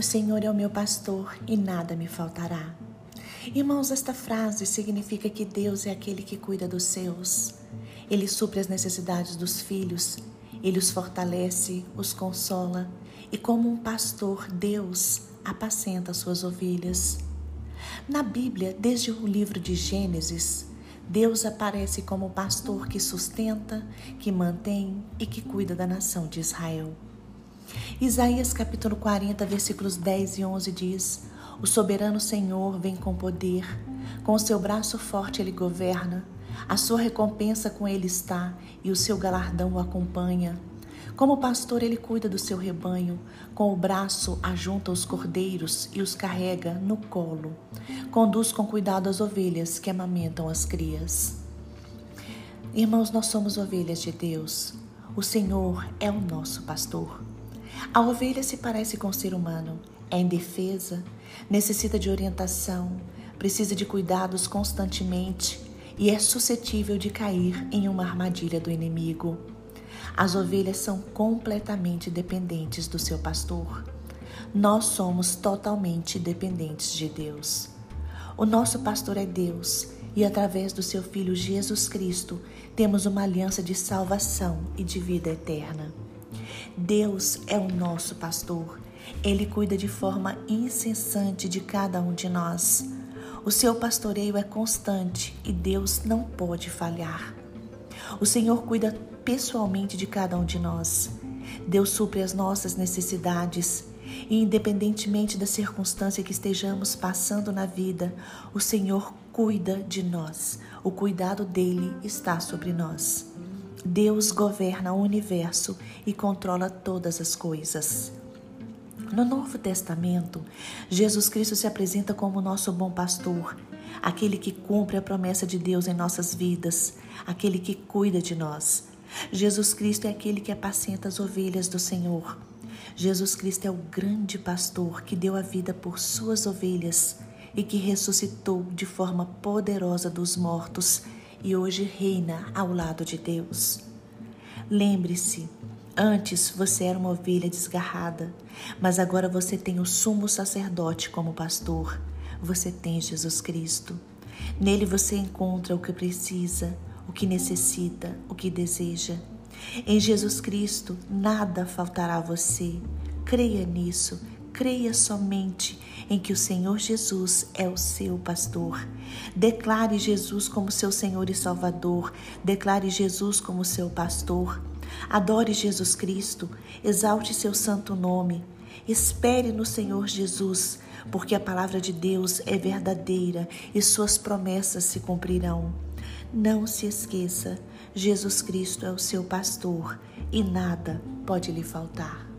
O Senhor é o meu pastor e nada me faltará. Irmãos, esta frase significa que Deus é aquele que cuida dos seus. Ele supre as necessidades dos filhos, ele os fortalece, os consola e, como um pastor, Deus apacenta as suas ovelhas. Na Bíblia, desde o livro de Gênesis, Deus aparece como o pastor que sustenta, que mantém e que cuida da nação de Israel. Isaías capítulo 40, versículos 10 e 11 diz: O soberano Senhor vem com poder, com o seu braço forte ele governa, a sua recompensa com ele está e o seu galardão o acompanha. Como pastor, ele cuida do seu rebanho, com o braço ajunta os cordeiros e os carrega no colo. Conduz com cuidado as ovelhas que amamentam as crias. Irmãos, nós somos ovelhas de Deus. O Senhor é o nosso pastor. A ovelha se parece com o ser humano, é indefesa, necessita de orientação, precisa de cuidados constantemente e é suscetível de cair em uma armadilha do inimigo. As ovelhas são completamente dependentes do seu pastor. Nós somos totalmente dependentes de Deus. O nosso pastor é Deus e, através do seu Filho Jesus Cristo, temos uma aliança de salvação e de vida eterna. Deus é o nosso pastor. Ele cuida de forma incessante de cada um de nós. O seu pastoreio é constante e Deus não pode falhar. O Senhor cuida pessoalmente de cada um de nós. Deus supre as nossas necessidades e, independentemente da circunstância que estejamos passando na vida, o Senhor cuida de nós. O cuidado dele está sobre nós. Deus governa o universo e controla todas as coisas. No Novo Testamento, Jesus Cristo se apresenta como nosso bom pastor, aquele que cumpre a promessa de Deus em nossas vidas, aquele que cuida de nós. Jesus Cristo é aquele que apacenta as ovelhas do Senhor. Jesus Cristo é o grande pastor que deu a vida por suas ovelhas e que ressuscitou de forma poderosa dos mortos e hoje reina ao lado de Deus. Lembre-se, antes você era uma ovelha desgarrada, mas agora você tem o sumo sacerdote como pastor. Você tem Jesus Cristo. Nele você encontra o que precisa, o que necessita, o que deseja. Em Jesus Cristo nada faltará a você. Creia nisso, creia somente em que o Senhor Jesus é o seu pastor. Declare Jesus como seu Senhor e Salvador. Declare Jesus como seu pastor. Adore Jesus Cristo. Exalte seu santo nome. Espere no Senhor Jesus, porque a palavra de Deus é verdadeira e suas promessas se cumprirão. Não se esqueça, Jesus Cristo é o seu pastor e nada pode lhe faltar.